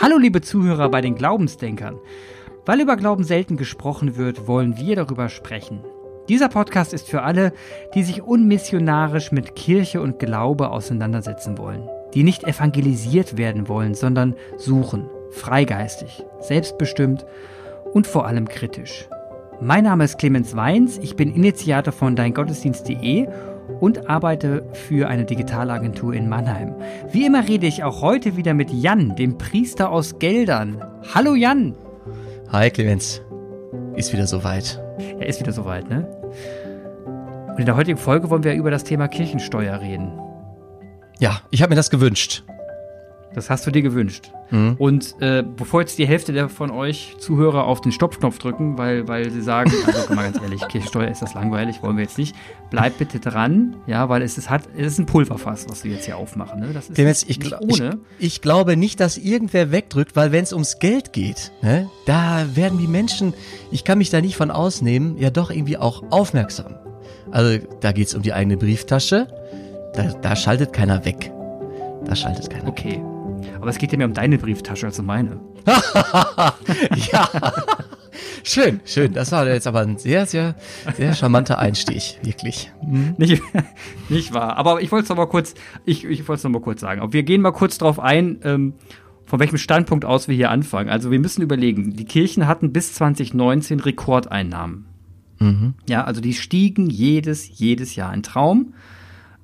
Hallo liebe Zuhörer bei den Glaubensdenkern. Weil über Glauben selten gesprochen wird, wollen wir darüber sprechen. Dieser Podcast ist für alle, die sich unmissionarisch mit Kirche und Glaube auseinandersetzen wollen, die nicht evangelisiert werden wollen, sondern suchen, freigeistig, selbstbestimmt und vor allem kritisch. Mein Name ist Clemens Weins, ich bin Initiator von deingottesdienst.de und arbeite für eine Digitalagentur in Mannheim. Wie immer rede ich auch heute wieder mit Jan, dem Priester aus Geldern. Hallo Jan. Hi Clemens. Ist wieder soweit. Er ist wieder soweit, ne? Und in der heutigen Folge wollen wir über das Thema Kirchensteuer reden. Ja, ich habe mir das gewünscht. Das hast du dir gewünscht. Mhm. Und äh, bevor jetzt die Hälfte der von euch Zuhörer auf den Stopfknopf drücken, weil, weil sie sagen, also mal ganz ehrlich, Kirchsteuer ist das langweilig, wollen wir jetzt nicht. Bleibt bitte dran, ja, weil es ist, hat, es ist ein Pulverfass, was wir jetzt hier aufmachen. Ne? Das ist jetzt, ich, ohne. Ich, ich, glaube nicht, dass irgendwer wegdrückt, weil wenn es ums Geld geht, ne, da werden die Menschen, ich kann mich da nicht von ausnehmen, ja doch irgendwie auch aufmerksam. Also da geht es um die eigene Brieftasche, da, da schaltet keiner weg. Da schaltet keiner okay. weg. Aber es geht ja mehr um deine Brieftasche als um meine. ja. Schön, schön. Das war jetzt aber ein sehr, sehr, sehr charmanter Einstieg, wirklich. Mhm. Nicht, nicht wahr. Aber ich wollte es noch mal kurz, ich, ich wollte es noch mal kurz sagen. Wir gehen mal kurz darauf ein, ähm, von welchem Standpunkt aus wir hier anfangen. Also wir müssen überlegen, die Kirchen hatten bis 2019 Rekordeinnahmen. Mhm. Ja, also die stiegen jedes, jedes Jahr. Ein Traum.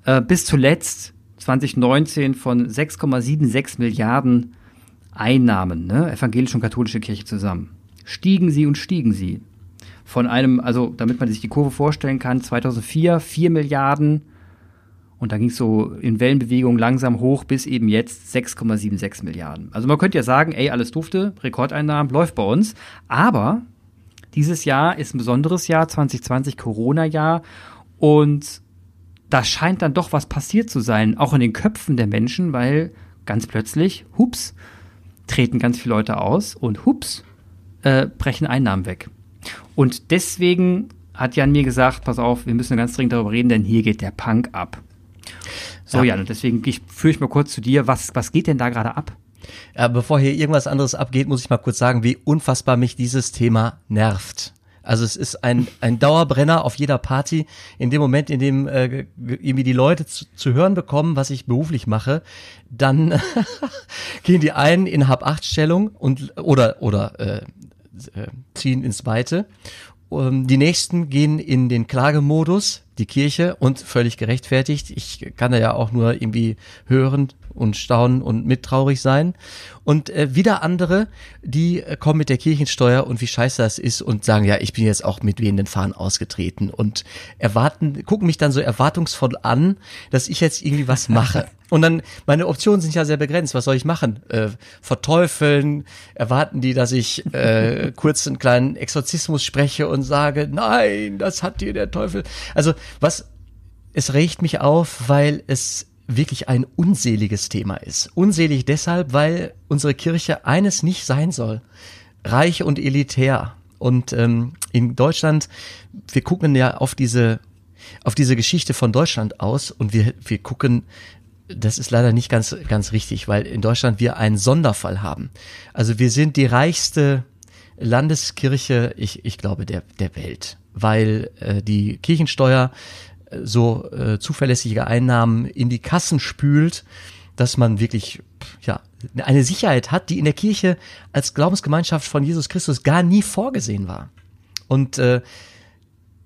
Äh, bis zuletzt 2019 von 6,76 Milliarden Einnahmen, ne, evangelische und katholische Kirche zusammen. Stiegen sie und stiegen sie. Von einem, also damit man sich die Kurve vorstellen kann, 2004 4 Milliarden und da ging es so in Wellenbewegung langsam hoch bis eben jetzt 6,76 Milliarden. Also man könnte ja sagen, ey, alles dufte, Rekordeinnahmen, läuft bei uns. Aber dieses Jahr ist ein besonderes Jahr, 2020 Corona-Jahr. Und da scheint dann doch was passiert zu sein, auch in den Köpfen der Menschen, weil ganz plötzlich, hups, treten ganz viele Leute aus und hups, äh, brechen Einnahmen weg. Und deswegen hat Jan mir gesagt, pass auf, wir müssen ganz dringend darüber reden, denn hier geht der Punk ab. So, ja. Jan, und deswegen ich, führe ich mal kurz zu dir. Was, was geht denn da gerade ab? Ja, bevor hier irgendwas anderes abgeht, muss ich mal kurz sagen, wie unfassbar mich dieses Thema nervt. Also es ist ein, ein Dauerbrenner auf jeder Party. In dem Moment, in dem äh, irgendwie die Leute zu, zu hören bekommen, was ich beruflich mache, dann gehen die einen in Hab-Acht-Stellung und oder oder äh, äh, ziehen ins Weite. Um, die nächsten gehen in den Klagemodus, die Kirche und völlig gerechtfertigt. Ich kann da ja auch nur irgendwie hören, und staunen und mittraurig sein. Und äh, wieder andere, die äh, kommen mit der Kirchensteuer und wie scheiße das ist und sagen, ja, ich bin jetzt auch mit wehenden Fahnen ausgetreten und erwarten, gucken mich dann so erwartungsvoll an, dass ich jetzt irgendwie was mache. Und dann, meine Optionen sind ja sehr begrenzt. Was soll ich machen? Äh, verteufeln? Erwarten die, dass ich äh, kurz einen kleinen Exorzismus spreche und sage, nein, das hat dir der Teufel. Also was, es regt mich auf, weil es wirklich ein unseliges Thema ist. Unselig deshalb, weil unsere Kirche eines nicht sein soll. Reich und elitär. Und ähm, in Deutschland, wir gucken ja auf diese, auf diese Geschichte von Deutschland aus und wir, wir gucken, das ist leider nicht ganz, ganz richtig, weil in Deutschland wir einen Sonderfall haben. Also wir sind die reichste Landeskirche, ich, ich glaube, der, der Welt, weil äh, die Kirchensteuer so äh, zuverlässige Einnahmen in die Kassen spült, dass man wirklich ja eine Sicherheit hat, die in der Kirche als Glaubensgemeinschaft von Jesus Christus gar nie vorgesehen war. Und äh,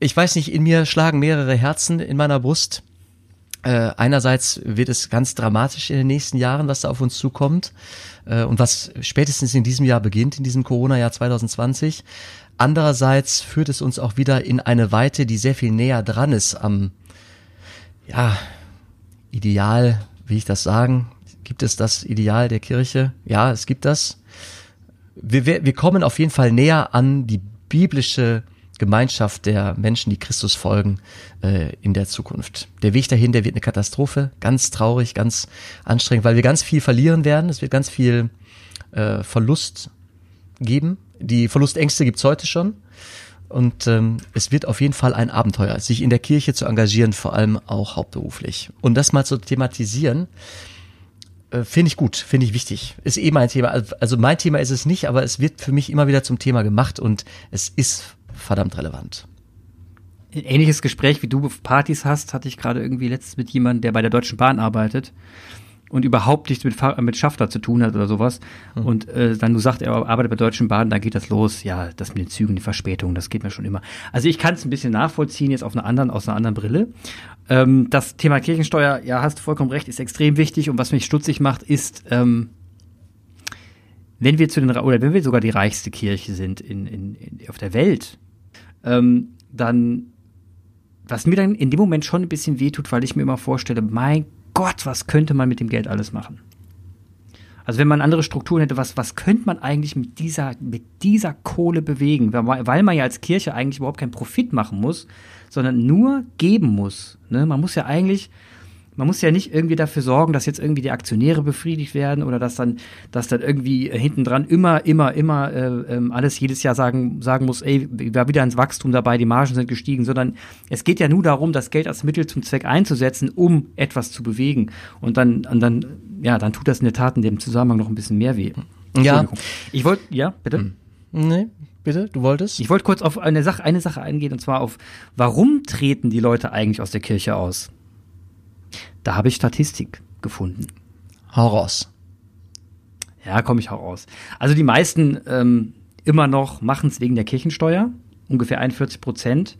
ich weiß nicht, in mir schlagen mehrere Herzen in meiner Brust. Äh, einerseits wird es ganz dramatisch in den nächsten Jahren, was da auf uns zukommt äh, und was spätestens in diesem Jahr beginnt, in diesem Corona-Jahr 2020. Andererseits führt es uns auch wieder in eine Weite, die sehr viel näher dran ist am, ja, Ideal, wie ich das sagen? Gibt es das Ideal der Kirche? Ja, es gibt das. Wir, wir, wir kommen auf jeden Fall näher an die biblische Gemeinschaft der Menschen, die Christus folgen, äh, in der Zukunft. Der Weg dahin, der wird eine Katastrophe, ganz traurig, ganz anstrengend, weil wir ganz viel verlieren werden. Es wird ganz viel äh, Verlust geben die Verlustängste gibt's heute schon. Und ähm, es wird auf jeden Fall ein Abenteuer, sich in der Kirche zu engagieren, vor allem auch hauptberuflich. Und das mal zu thematisieren, äh, finde ich gut, finde ich wichtig. Ist eh mein Thema. Also mein Thema ist es nicht, aber es wird für mich immer wieder zum Thema gemacht und es ist verdammt relevant. Ein ähnliches Gespräch, wie du Partys hast, hatte ich gerade irgendwie letztens mit jemandem, der bei der Deutschen Bahn arbeitet und überhaupt nichts mit, mit Schafter zu tun hat oder sowas. Mhm. Und äh, dann du sagst, er arbeitet bei Deutschen Bahn, da geht das los. Ja, das mit den Zügen, die Verspätung, das geht mir schon immer. Also ich kann es ein bisschen nachvollziehen, jetzt auf einer anderen, aus einer anderen Brille. Ähm, das Thema Kirchensteuer, ja, hast du vollkommen recht, ist extrem wichtig. Und was mich stutzig macht, ist, ähm, wenn wir zu den, oder wenn wir sogar die reichste Kirche sind in, in, in auf der Welt, ähm, dann, was mir dann in dem Moment schon ein bisschen wehtut, weil ich mir immer vorstelle, mein Gott, was könnte man mit dem Geld alles machen? Also wenn man andere Strukturen hätte, was, was könnte man eigentlich mit dieser, mit dieser Kohle bewegen? Weil man ja als Kirche eigentlich überhaupt keinen Profit machen muss, sondern nur geben muss. Ne? Man muss ja eigentlich, man muss ja nicht irgendwie dafür sorgen, dass jetzt irgendwie die Aktionäre befriedigt werden oder dass dann, dass dann irgendwie hinten dran immer, immer, immer äh, ähm, alles jedes Jahr sagen, sagen muss, ey, war wieder ins Wachstum dabei, die Margen sind gestiegen, sondern es geht ja nur darum, das Geld als Mittel zum Zweck einzusetzen, um etwas zu bewegen. Und dann, und dann, ja, dann tut das in der Tat in dem Zusammenhang noch ein bisschen mehr weh. Ja. Ich wollte, ja, bitte? Hm. Nee, bitte, du wolltest? Ich wollte kurz auf eine Sache, eine Sache eingehen, und zwar auf, warum treten die Leute eigentlich aus der Kirche aus? Da habe ich Statistik gefunden. Hau raus. Ja, komme ich auch raus. Also die meisten ähm, immer noch machen es wegen der Kirchensteuer, ungefähr 41 Prozent.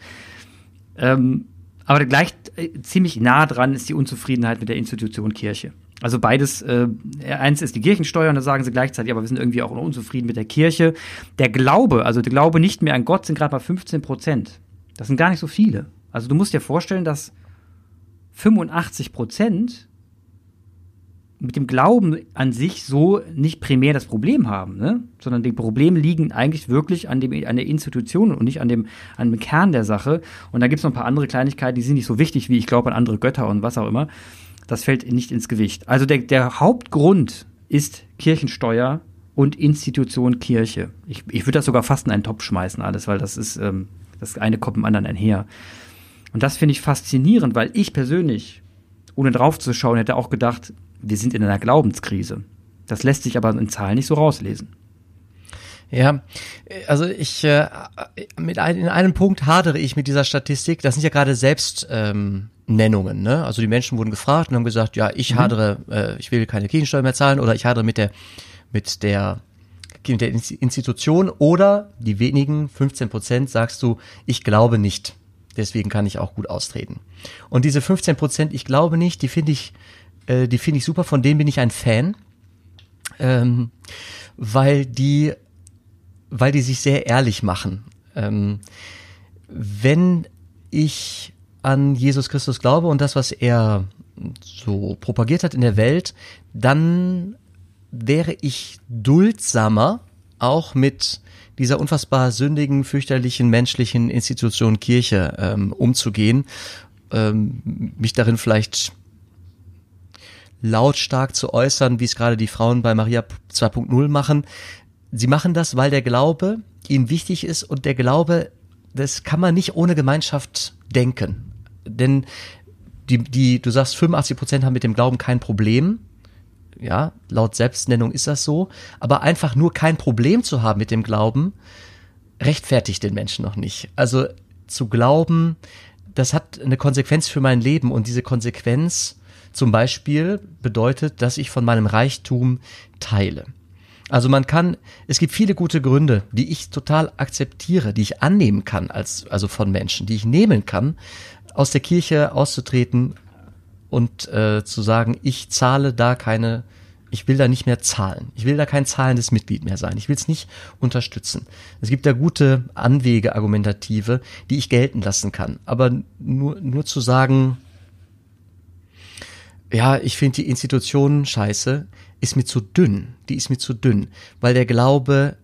Ähm, aber gleich äh, ziemlich nah dran ist die Unzufriedenheit mit der Institution Kirche. Also beides, äh, eins ist die Kirchensteuer und da sagen sie gleichzeitig, aber wir sind irgendwie auch unzufrieden mit der Kirche. Der Glaube, also der Glaube nicht mehr an Gott, sind gerade mal 15 Prozent. Das sind gar nicht so viele. Also du musst dir vorstellen, dass 85 Prozent mit dem Glauben an sich so nicht primär das Problem haben, ne? sondern die Probleme liegen eigentlich wirklich an, dem, an der Institution und nicht an dem, an dem Kern der Sache. Und da gibt es noch ein paar andere Kleinigkeiten, die sind nicht so wichtig wie ich glaube an andere Götter und was auch immer. Das fällt nicht ins Gewicht. Also der, der Hauptgrund ist Kirchensteuer und Institution Kirche. Ich, ich würde das sogar fast in einen Topf schmeißen, alles, weil das ist, ähm, das eine kommt dem anderen einher. Und das finde ich faszinierend, weil ich persönlich, ohne drauf zu schauen, hätte auch gedacht, wir sind in einer Glaubenskrise. Das lässt sich aber in Zahlen nicht so rauslesen. Ja, also ich äh, mit ein, in einem Punkt hadere ich mit dieser Statistik. Das sind ja gerade Selbstnennungen. Ähm, ne? Also die Menschen wurden gefragt und haben gesagt, ja, ich mhm. hadere, äh, ich will keine Kirchensteuer mehr zahlen oder ich hadere mit der mit der mit der Institution oder die wenigen 15 Prozent sagst du, ich glaube nicht deswegen kann ich auch gut austreten. Und diese 15 Prozent, ich glaube nicht, die finde ich, äh, die finde ich super, von denen bin ich ein Fan, ähm, weil die, weil die sich sehr ehrlich machen. Ähm, wenn ich an Jesus Christus glaube und das, was er so propagiert hat in der Welt, dann wäre ich duldsamer auch mit dieser unfassbar sündigen, fürchterlichen menschlichen Institution Kirche ähm, umzugehen, ähm, mich darin vielleicht lautstark zu äußern, wie es gerade die Frauen bei Maria 2.0 machen. Sie machen das, weil der Glaube ihnen wichtig ist und der Glaube, das kann man nicht ohne Gemeinschaft denken. Denn die, die, du sagst, 85 Prozent haben mit dem Glauben kein Problem ja, laut Selbstnennung ist das so, aber einfach nur kein Problem zu haben mit dem Glauben, rechtfertigt den Menschen noch nicht. Also zu glauben, das hat eine Konsequenz für mein Leben und diese Konsequenz zum Beispiel bedeutet, dass ich von meinem Reichtum teile. Also man kann, es gibt viele gute Gründe, die ich total akzeptiere, die ich annehmen kann als, also von Menschen, die ich nehmen kann, aus der Kirche auszutreten und äh, zu sagen, ich zahle da keine, ich will da nicht mehr zahlen. Ich will da kein zahlendes Mitglied mehr sein. Ich will es nicht unterstützen. Es gibt da gute Anwege, argumentative, die ich gelten lassen kann. Aber nur, nur zu sagen, ja, ich finde die Institution scheiße, ist mir zu dünn. Die ist mir zu dünn. Weil der Glaube,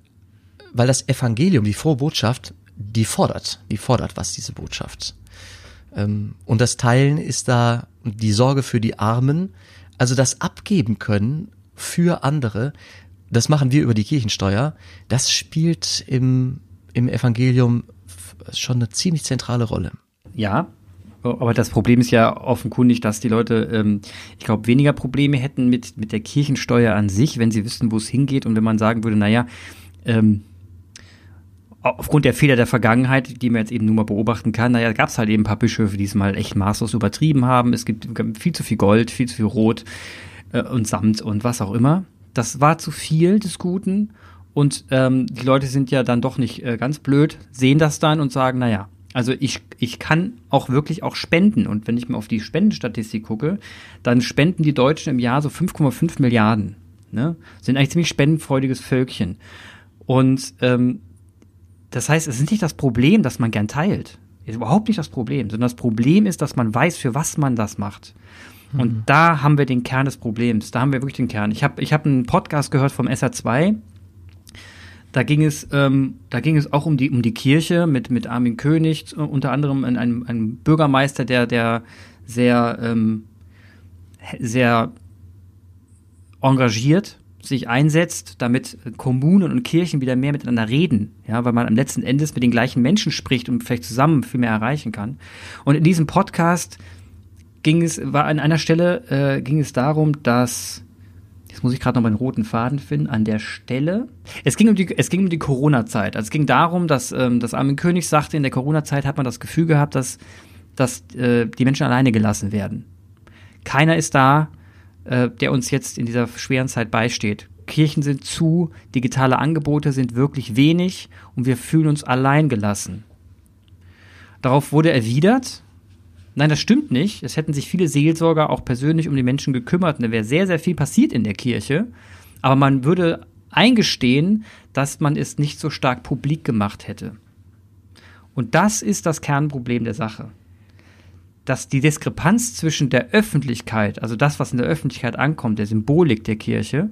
weil das Evangelium, die frohe Botschaft, die fordert, die fordert was, diese Botschaft. Ähm, und das Teilen ist da die Sorge für die Armen, also das Abgeben können für andere, das machen wir über die Kirchensteuer, das spielt im, im Evangelium schon eine ziemlich zentrale Rolle. Ja, aber das Problem ist ja offenkundig, dass die Leute, ähm, ich glaube, weniger Probleme hätten mit, mit der Kirchensteuer an sich, wenn sie wüssten, wo es hingeht. Und wenn man sagen würde, naja, ähm, aufgrund der Fehler der Vergangenheit, die man jetzt eben nur mal beobachten kann, naja, gab es halt eben ein paar Bischöfe, die es mal echt maßlos übertrieben haben. Es gibt viel zu viel Gold, viel zu viel Rot äh, und Samt und was auch immer. Das war zu viel des Guten. Und ähm, die Leute sind ja dann doch nicht äh, ganz blöd, sehen das dann und sagen, naja, also ich, ich kann auch wirklich auch spenden. Und wenn ich mir auf die Spendenstatistik gucke, dann spenden die Deutschen im Jahr so 5,5 Milliarden. Ne? Sind eigentlich ziemlich spendenfreudiges Völkchen. Und ähm, das heißt, es ist nicht das Problem, dass man gern teilt. Ist überhaupt nicht das Problem, sondern das Problem ist, dass man weiß, für was man das macht. Und mhm. da haben wir den Kern des Problems. Da haben wir wirklich den Kern. Ich habe ich hab einen Podcast gehört vom SR2. Da ging es, ähm, da ging es auch um die, um die Kirche mit, mit Armin König, unter anderem einem, einem Bürgermeister, der, der sehr, ähm, sehr engagiert sich einsetzt, damit Kommunen und Kirchen wieder mehr miteinander reden, ja, weil man am letzten Endes mit den gleichen Menschen spricht und vielleicht zusammen viel mehr erreichen kann. Und in diesem Podcast ging es, war an einer Stelle äh, ging es darum, dass Jetzt muss ich gerade noch meinen roten Faden finden. An der Stelle. Es ging um die, es ging um die Corona-Zeit. Also es ging darum, dass, ähm, dass Armin König sagte, in der Corona-Zeit hat man das Gefühl gehabt, dass, dass äh, die Menschen alleine gelassen werden. Keiner ist da, äh, der uns jetzt in dieser schweren Zeit beisteht. Kirchen sind zu, digitale Angebote sind wirklich wenig und wir fühlen uns allein gelassen. Darauf wurde erwidert, nein, das stimmt nicht. Es hätten sich viele Seelsorger auch persönlich um die Menschen gekümmert und da wäre sehr, sehr viel passiert in der Kirche. Aber man würde eingestehen, dass man es nicht so stark publik gemacht hätte. Und das ist das Kernproblem der Sache dass die Diskrepanz zwischen der Öffentlichkeit, also das, was in der Öffentlichkeit ankommt, der Symbolik der Kirche,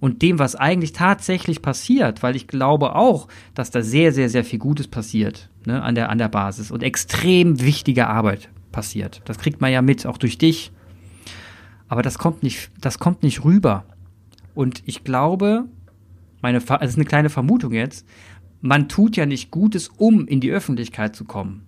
und dem, was eigentlich tatsächlich passiert, weil ich glaube auch, dass da sehr, sehr, sehr viel Gutes passiert ne, an, der, an der Basis und extrem wichtige Arbeit passiert. Das kriegt man ja mit, auch durch dich. Aber das kommt nicht, das kommt nicht rüber. Und ich glaube, meine, es ist eine kleine Vermutung jetzt, man tut ja nicht Gutes, um in die Öffentlichkeit zu kommen.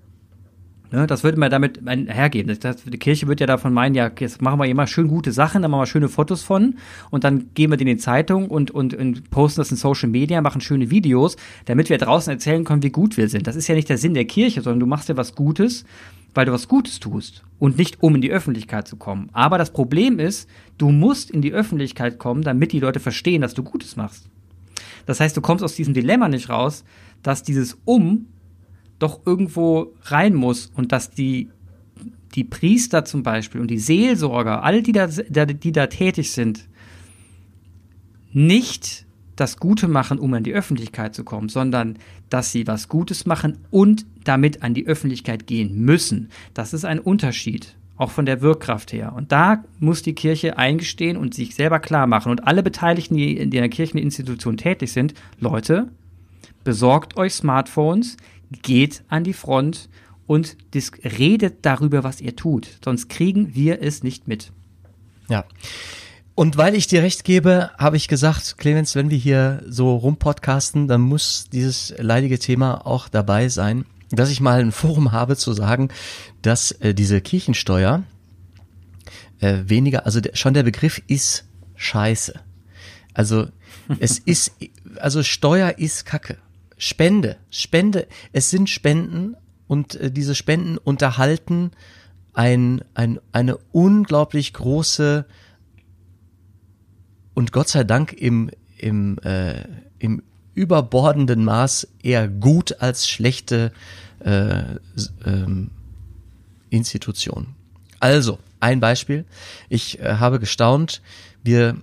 Ne, das würde man damit hergeben. Das, die Kirche wird ja davon meinen, ja, jetzt machen wir immer schön gute Sachen, dann machen wir schöne Fotos von und dann geben wir die in die Zeitung und, und, und posten das in Social Media, machen schöne Videos, damit wir draußen erzählen können, wie gut wir sind. Das ist ja nicht der Sinn der Kirche, sondern du machst ja was Gutes, weil du was Gutes tust und nicht um in die Öffentlichkeit zu kommen. Aber das Problem ist, du musst in die Öffentlichkeit kommen, damit die Leute verstehen, dass du Gutes machst. Das heißt, du kommst aus diesem Dilemma nicht raus, dass dieses Um doch irgendwo rein muss und dass die, die Priester zum Beispiel und die Seelsorger, all die da, die da tätig sind, nicht das Gute machen, um an die Öffentlichkeit zu kommen, sondern dass sie was Gutes machen und damit an die Öffentlichkeit gehen müssen. Das ist ein Unterschied, auch von der Wirkkraft her. Und da muss die Kirche eingestehen und sich selber klar machen. Und alle Beteiligten, die in der Kircheninstitution tätig sind, Leute, besorgt euch Smartphones, geht an die Front und redet darüber, was ihr tut. Sonst kriegen wir es nicht mit. Ja. Und weil ich dir recht gebe, habe ich gesagt, Clemens, wenn wir hier so rumpodcasten, dann muss dieses leidige Thema auch dabei sein, dass ich mal ein Forum habe zu sagen, dass äh, diese Kirchensteuer äh, weniger, also der, schon der Begriff ist scheiße. Also es ist, also Steuer ist Kacke. Spende, Spende, es sind Spenden und äh, diese Spenden unterhalten ein, ein, eine unglaublich große und Gott sei Dank im, im, äh, im überbordenden Maß eher gut als schlechte äh, ähm, Institution. Also, ein Beispiel. Ich äh, habe gestaunt, wir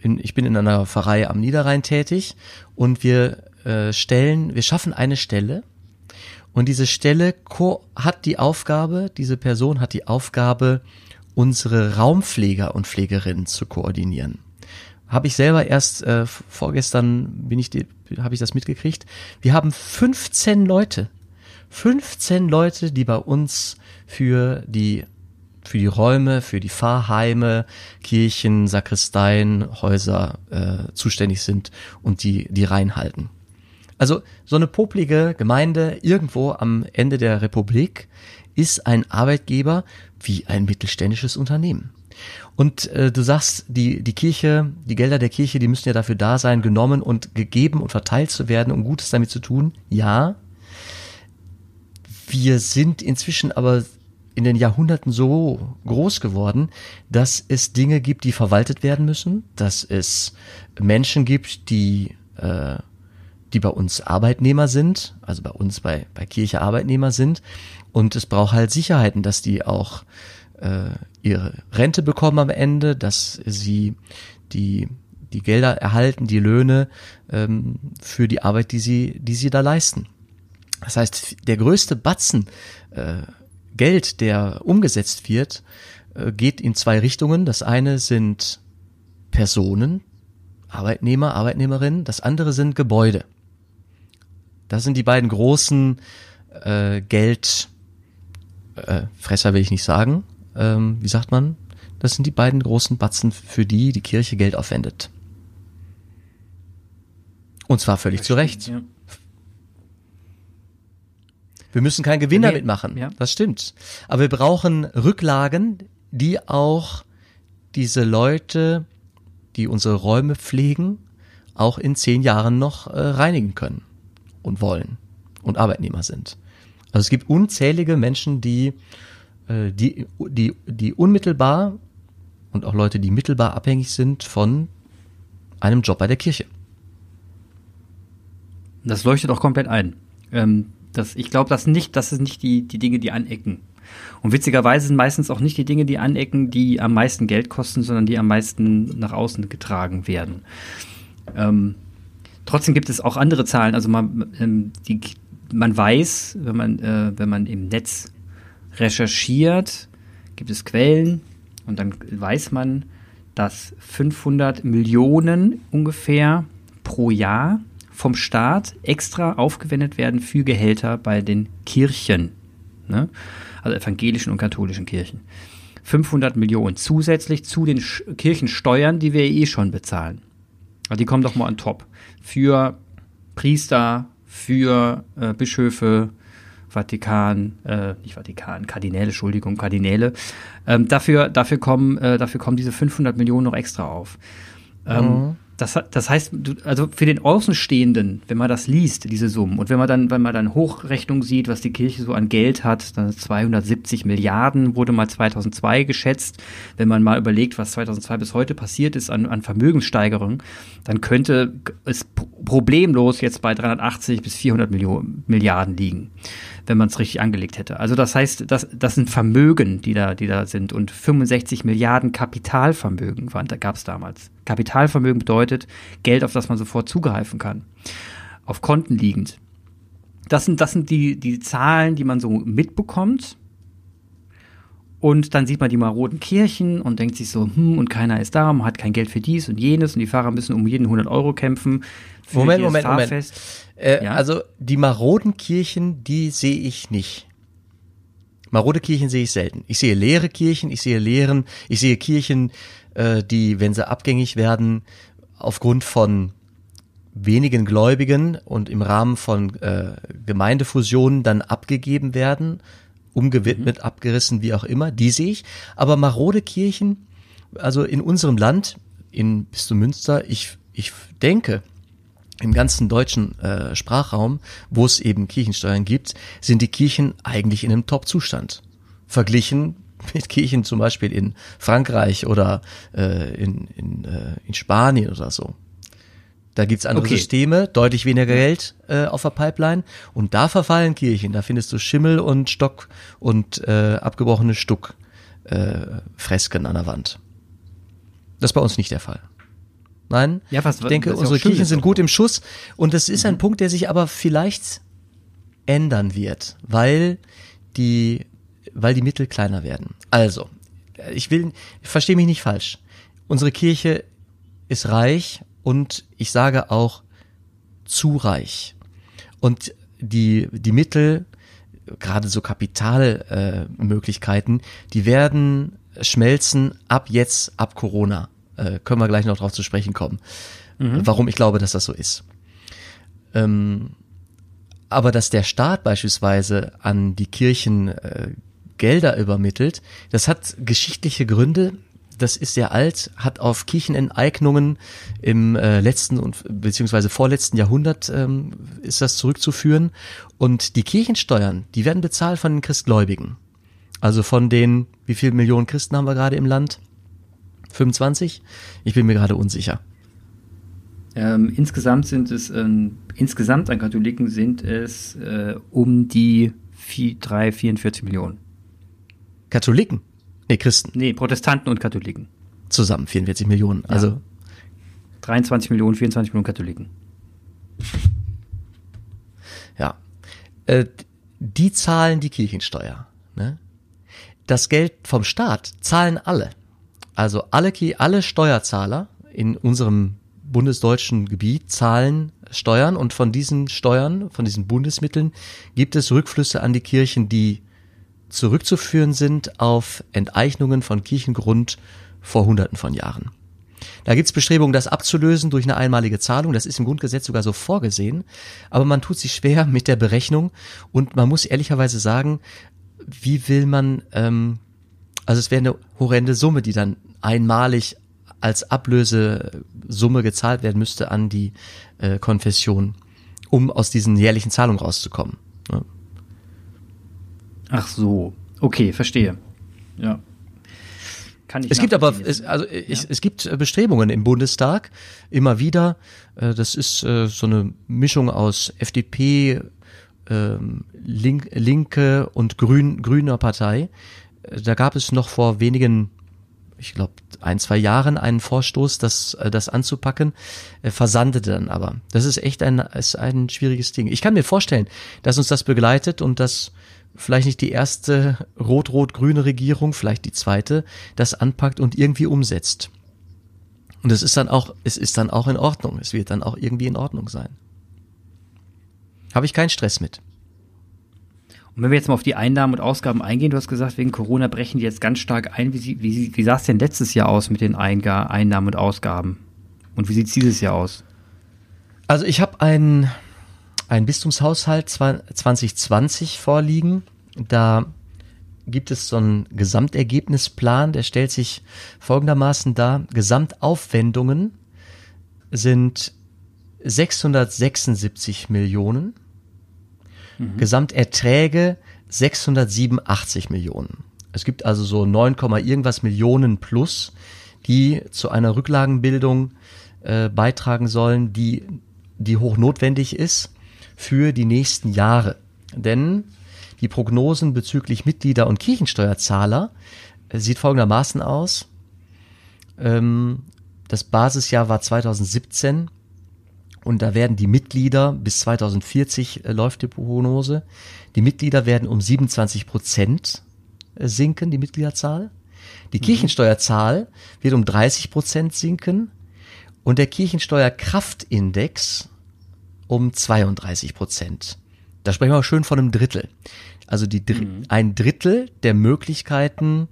in, ich bin in einer Pfarrei am Niederrhein tätig und wir äh, Stellen, wir schaffen eine Stelle und diese Stelle hat die Aufgabe, diese Person hat die Aufgabe, unsere Raumpfleger und Pflegerinnen zu koordinieren. Habe ich selber erst äh, vorgestern bin ich habe ich das mitgekriegt. Wir haben 15 Leute, 15 Leute, die bei uns für die für die Räume, für die Pfarrheime, Kirchen, Sakristeien, Häuser äh, zuständig sind und die die reinhalten. Also so eine poplige Gemeinde irgendwo am Ende der Republik ist ein Arbeitgeber wie ein mittelständisches Unternehmen. Und äh, du sagst, die, die Kirche, die Gelder der Kirche, die müssen ja dafür da sein, genommen und gegeben und verteilt zu werden, um Gutes damit zu tun. Ja. Wir sind inzwischen aber in den Jahrhunderten so groß geworden, dass es Dinge gibt, die verwaltet werden müssen, dass es Menschen gibt, die, äh, die bei uns Arbeitnehmer sind, also bei uns bei, bei Kirche Arbeitnehmer sind. Und es braucht halt Sicherheiten, dass die auch äh, ihre Rente bekommen am Ende, dass sie die, die Gelder erhalten, die Löhne ähm, für die Arbeit, die sie, die sie da leisten. Das heißt, der größte Batzen äh, Geld, der umgesetzt wird, äh, geht in zwei Richtungen. Das eine sind Personen, Arbeitnehmer, Arbeitnehmerinnen, das andere sind Gebäude. Das sind die beiden großen äh, Geldfresser, äh, will ich nicht sagen. Ähm, wie sagt man? Das sind die beiden großen Batzen, für die die Kirche Geld aufwendet. Und zwar völlig zu Recht. Ja. Wir müssen keinen Gewinn nee, damit machen. Ja. Das stimmt. Aber wir brauchen Rücklagen, die auch diese Leute, die unsere Räume pflegen, auch in zehn Jahren noch äh, reinigen können und wollen und Arbeitnehmer sind. Also es gibt unzählige Menschen, die, äh, die, die, die unmittelbar und auch Leute, die mittelbar abhängig sind von einem Job bei der Kirche. Das leuchtet auch komplett ein. Ähm, das, ich glaube, das nicht, das sind nicht die, die Dinge, die anecken. Und witzigerweise sind meistens auch nicht die Dinge, die anecken, die am meisten Geld kosten, sondern die am meisten nach außen getragen werden. Ähm, trotzdem gibt es auch andere Zahlen. Also man, ähm, die, man weiß, wenn man, äh, wenn man im Netz recherchiert, gibt es Quellen und dann weiß man, dass 500 Millionen ungefähr pro Jahr vom Staat extra aufgewendet werden für Gehälter bei den Kirchen, ne? also evangelischen und katholischen Kirchen. 500 Millionen zusätzlich zu den Sch Kirchensteuern, die wir eh schon bezahlen. Also die kommen doch mal on top. Für Priester, für äh, Bischöfe, Vatikan, äh, nicht Vatikan, Kardinäle, Entschuldigung, Kardinäle. Ähm, dafür, dafür, kommen, äh, dafür kommen diese 500 Millionen noch extra auf. Ähm, mhm. Das, das heißt, also für den Außenstehenden, wenn man das liest, diese Summen, und wenn man dann, wenn man dann Hochrechnung sieht, was die Kirche so an Geld hat, dann 270 Milliarden wurde mal 2002 geschätzt. Wenn man mal überlegt, was 2002 bis heute passiert ist an, an Vermögenssteigerung, dann könnte es problemlos jetzt bei 380 bis 400 Millionen, Milliarden liegen wenn man es richtig angelegt hätte. Also das heißt, das, das sind Vermögen, die da, die da sind und 65 Milliarden Kapitalvermögen da gab es damals. Kapitalvermögen bedeutet Geld, auf das man sofort zugreifen kann, auf Konten liegend. Das sind, das sind die, die Zahlen, die man so mitbekommt. Und dann sieht man die maroden Kirchen und denkt sich so, hm, und keiner ist da, man hat kein Geld für dies und jenes und die Fahrer müssen um jeden 100 Euro kämpfen. Moment, Moment, Fahrfest. Moment. Äh, ja? Also die maroden Kirchen, die sehe ich nicht. Marode Kirchen sehe ich selten. Ich sehe leere Kirchen, ich sehe leeren, ich sehe Kirchen, äh, die, wenn sie abgängig werden, aufgrund von wenigen Gläubigen und im Rahmen von äh, Gemeindefusionen dann abgegeben werden, umgewidmet, mhm. abgerissen, wie auch immer, die sehe ich. Aber marode Kirchen, also in unserem Land, in Bistum Münster, ich, ich denke, im ganzen deutschen äh, Sprachraum, wo es eben Kirchensteuern gibt, sind die Kirchen eigentlich in einem Top-Zustand. Verglichen mit Kirchen zum Beispiel in Frankreich oder äh, in, in, äh, in Spanien oder so. Da gibt's andere okay. Systeme, deutlich weniger Geld äh, auf der Pipeline und da verfallen Kirchen. Da findest du Schimmel und Stock und äh, abgebrochene Stuck äh, Fresken an der Wand. Das ist bei uns nicht der Fall. Nein, ja, was, ich denke, unsere Kirchen sind gut im Schuss und es ist mhm. ein Punkt, der sich aber vielleicht ändern wird, weil die, weil die Mittel kleiner werden. Also, ich will, ich verstehe mich nicht falsch. Unsere Kirche ist reich und ich sage auch zu reich. Und die, die Mittel, gerade so Kapitalmöglichkeiten, äh, die werden schmelzen ab jetzt, ab Corona. Äh, können wir gleich noch drauf zu sprechen kommen, mhm. warum ich glaube, dass das so ist. Ähm, aber dass der Staat beispielsweise an die Kirchen äh, Gelder übermittelt. Das hat geschichtliche Gründe. Das ist sehr alt, hat auf Kirchenenteignungen im äh, letzten und beziehungsweise vorletzten Jahrhundert ähm, ist das zurückzuführen. Und die Kirchensteuern, die werden bezahlt von den Christgläubigen. Also von den, wie viele Millionen Christen haben wir gerade im Land? 25? Ich bin mir gerade unsicher. Ähm, insgesamt sind es, ähm, insgesamt an Katholiken sind es äh, um die 4, 3, 44 Millionen. Katholiken? Nee, Christen. Nee, Protestanten und Katholiken. Zusammen 44 Millionen. Ja. Also 23 Millionen, 24 Millionen Katholiken. Ja. Äh, die zahlen die Kirchensteuer. Ne? Das Geld vom Staat zahlen alle. Also alle, alle Steuerzahler in unserem bundesdeutschen Gebiet zahlen Steuern und von diesen Steuern, von diesen Bundesmitteln gibt es Rückflüsse an die Kirchen, die zurückzuführen sind auf Enteignungen von Kirchengrund vor Hunderten von Jahren. Da gibt es Bestrebungen, das abzulösen durch eine einmalige Zahlung. Das ist im Grundgesetz sogar so vorgesehen. Aber man tut sich schwer mit der Berechnung und man muss ehrlicherweise sagen, wie will man, ähm, also es wäre eine horrende Summe, die dann einmalig als Ablösesumme gezahlt werden müsste an die äh, Konfession, um aus diesen jährlichen Zahlungen rauszukommen. Ja. Ach so, okay, verstehe. Ja. Kann ich es gibt aber, es, also ja. es, es gibt äh, Bestrebungen im Bundestag immer wieder. Äh, das ist äh, so eine Mischung aus FDP, ähm, Link, Linke und Grün, Grüner Partei. Da gab es noch vor wenigen ich glaube, ein, zwei Jahren einen Vorstoß, das, äh, das anzupacken, äh, versandete dann aber. Das ist echt ein, ist ein schwieriges Ding. Ich kann mir vorstellen, dass uns das begleitet und dass vielleicht nicht die erste rot-rot-grüne Regierung, vielleicht die zweite, das anpackt und irgendwie umsetzt. Und es ist dann auch, es ist dann auch in Ordnung. Es wird dann auch irgendwie in Ordnung sein. Habe ich keinen Stress mit. Und wenn wir jetzt mal auf die Einnahmen und Ausgaben eingehen, du hast gesagt, wegen Corona brechen die jetzt ganz stark ein. Wie, wie, wie sah es denn letztes Jahr aus mit den Einnahmen und Ausgaben? Und wie sieht es dieses Jahr aus? Also ich habe einen, einen Bistumshaushalt 2020 vorliegen. Da gibt es so einen Gesamtergebnisplan, der stellt sich folgendermaßen dar. Gesamtaufwendungen sind 676 Millionen Mhm. Gesamterträge 687 Millionen. Es gibt also so 9, irgendwas Millionen plus, die zu einer Rücklagenbildung äh, beitragen sollen, die, die hoch notwendig ist für die nächsten Jahre. Denn die Prognosen bezüglich Mitglieder und Kirchensteuerzahler äh, sieht folgendermaßen aus. Ähm, das Basisjahr war 2017 und da werden die Mitglieder, bis 2040 äh, läuft die Prognose, die Mitglieder werden um 27 Prozent äh, sinken, die Mitgliederzahl. Die mhm. Kirchensteuerzahl wird um 30 Prozent sinken und der Kirchensteuerkraftindex um 32 Prozent. Da sprechen wir schön von einem Drittel. Also die Dr mhm. ein Drittel der Möglichkeiten,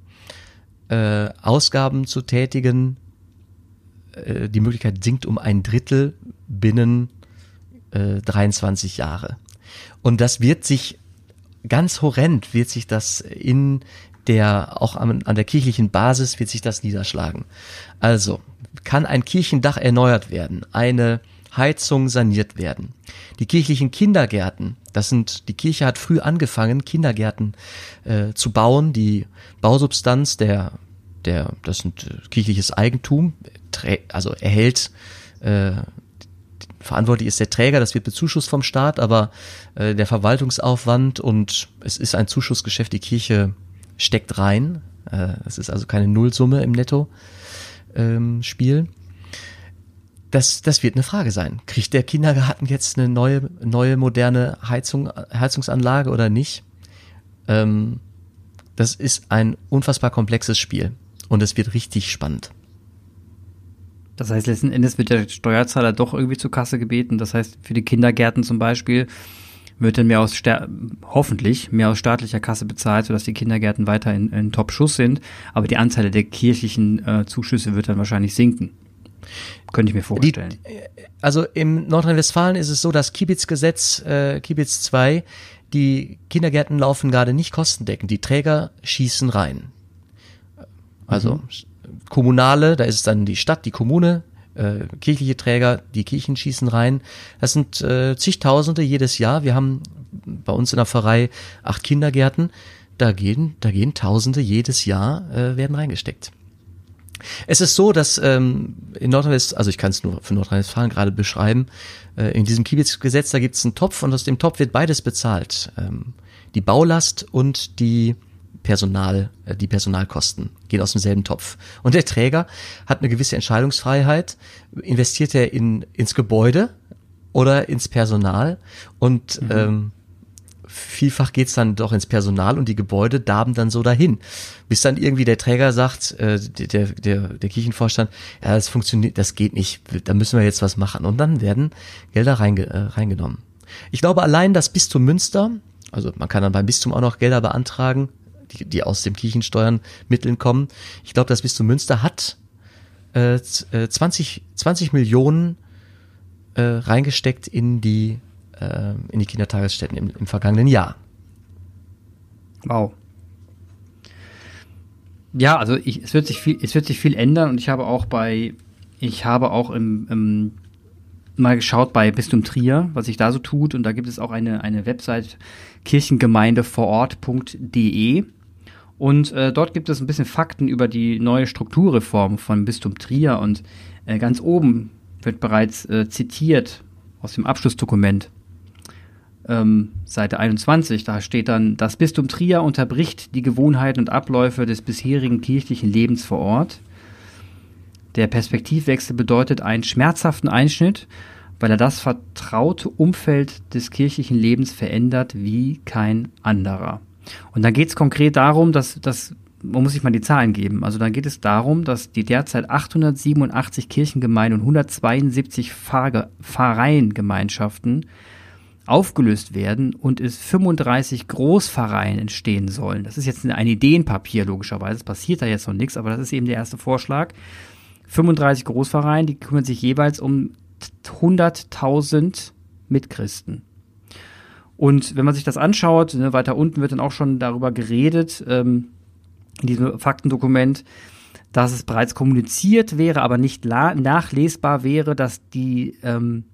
äh, Ausgaben zu tätigen, äh, die Möglichkeit sinkt um ein Drittel binnen äh, 23 Jahre. Und das wird sich ganz horrend, wird sich das in der, auch an, an der kirchlichen Basis wird sich das niederschlagen. Also, kann ein Kirchendach erneuert werden, eine Heizung saniert werden. Die kirchlichen Kindergärten, das sind, die Kirche hat früh angefangen, Kindergärten äh, zu bauen. Die Bausubstanz der, der, das sind äh, kirchliches Eigentum, also erhält äh, verantwortlich ist der Träger, das wird bezuschusst vom Staat, aber äh, der Verwaltungsaufwand und es ist ein Zuschussgeschäft, die Kirche steckt rein. Äh, es ist also keine Nullsumme im Netto-Spiel. Ähm, das, das wird eine Frage sein. Kriegt der Kindergarten jetzt eine neue, neue moderne Heizung, Heizungsanlage oder nicht? Ähm, das ist ein unfassbar komplexes Spiel und es wird richtig spannend. Das heißt, letzten Endes wird der Steuerzahler doch irgendwie zur Kasse gebeten. Das heißt, für die Kindergärten zum Beispiel wird dann mehr aus hoffentlich mehr aus staatlicher Kasse bezahlt, sodass die Kindergärten weiter in, in Top-Schuss sind. Aber die Anzahl der kirchlichen äh, Zuschüsse wird dann wahrscheinlich sinken. Könnte ich mir vorstellen. Die, also im Nordrhein-Westfalen ist es so, dass Kiebitz-Gesetz, äh, Kiebitz 2, die Kindergärten laufen gerade nicht kostendeckend. Die Träger schießen rein. Also mhm. Kommunale, da ist es dann die Stadt, die Kommune, äh, kirchliche Träger, die Kirchen schießen rein. Das sind äh, zigtausende jedes Jahr. Wir haben bei uns in der Pfarrei acht Kindergärten. Da gehen, da gehen Tausende jedes Jahr äh, werden reingesteckt. Es ist so, dass ähm, in Nordrhein-Westfalen, also ich kann es nur für Nordrhein-Westfalen gerade beschreiben, äh, in diesem Kiebitz-Gesetz, da gibt es einen Topf und aus dem Topf wird beides bezahlt. Ähm, die Baulast und die Personal, äh, die Personalkosten gehen aus demselben Topf. Und der Träger hat eine gewisse Entscheidungsfreiheit. Investiert er in, ins Gebäude oder ins Personal? Und mhm. ähm, vielfach geht's dann doch ins Personal und die Gebäude darben dann so dahin. Bis dann irgendwie der Träger sagt, äh, der, der, der Kirchenvorstand, ja, das funktioniert, das geht nicht, da müssen wir jetzt was machen. Und dann werden Gelder reinge, äh, reingenommen. Ich glaube allein das Bistum Münster, also man kann dann beim Bistum auch noch Gelder beantragen, die, die aus dem Kirchensteuern Mitteln kommen. Ich glaube, das Bistum Münster hat äh, 20, 20 äh, Millionen äh, reingesteckt in die äh, in die Kindertagesstätten im, im vergangenen Jahr. Wow. Ja, also ich, es wird sich viel, es wird sich viel ändern und ich habe auch bei, ich habe auch im, im mal geschaut bei Bistum Trier, was sich da so tut und da gibt es auch eine, eine Website kirchengemeindevorort.de und äh, dort gibt es ein bisschen Fakten über die neue Strukturreform von Bistum Trier und äh, ganz oben wird bereits äh, zitiert aus dem Abschlussdokument ähm, Seite 21, da steht dann, das Bistum Trier unterbricht die Gewohnheiten und Abläufe des bisherigen kirchlichen Lebens vor Ort. Der Perspektivwechsel bedeutet einen schmerzhaften Einschnitt, weil er das vertraute Umfeld des kirchlichen Lebens verändert wie kein anderer. Und dann geht es konkret darum, dass, dass man muss sich mal die Zahlen geben. Also dann geht es darum, dass die derzeit 887 Kirchengemeinden und 172 Pfarreiengemeinschaften aufgelöst werden und es 35 Großvereine entstehen sollen. Das ist jetzt ein Ideenpapier logischerweise, es passiert da jetzt noch nichts, aber das ist eben der erste Vorschlag. 35 Großvereine, die kümmern sich jeweils um 100.000 Mitchristen. Und wenn man sich das anschaut, ne, weiter unten wird dann auch schon darüber geredet, ähm, in diesem Faktendokument, dass es bereits kommuniziert wäre, aber nicht nachlesbar wäre, dass die ähm,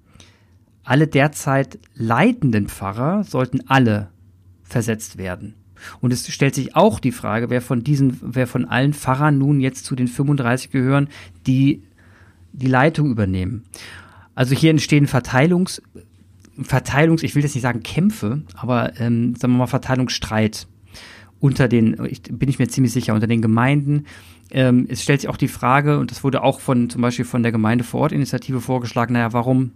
alle derzeit leitenden Pfarrer sollten alle versetzt werden. Und es stellt sich auch die Frage, wer von diesen, wer von allen Pfarrern nun jetzt zu den 35 gehören, die die Leitung übernehmen. Also hier entstehen Verteilungs, Verteilungs, ich will jetzt nicht sagen Kämpfe, aber ähm, sagen wir mal Verteilungsstreit unter den, ich, bin ich mir ziemlich sicher, unter den Gemeinden. Ähm, es stellt sich auch die Frage, und das wurde auch von zum Beispiel von der Gemeinde vor Ort Initiative vorgeschlagen, naja, warum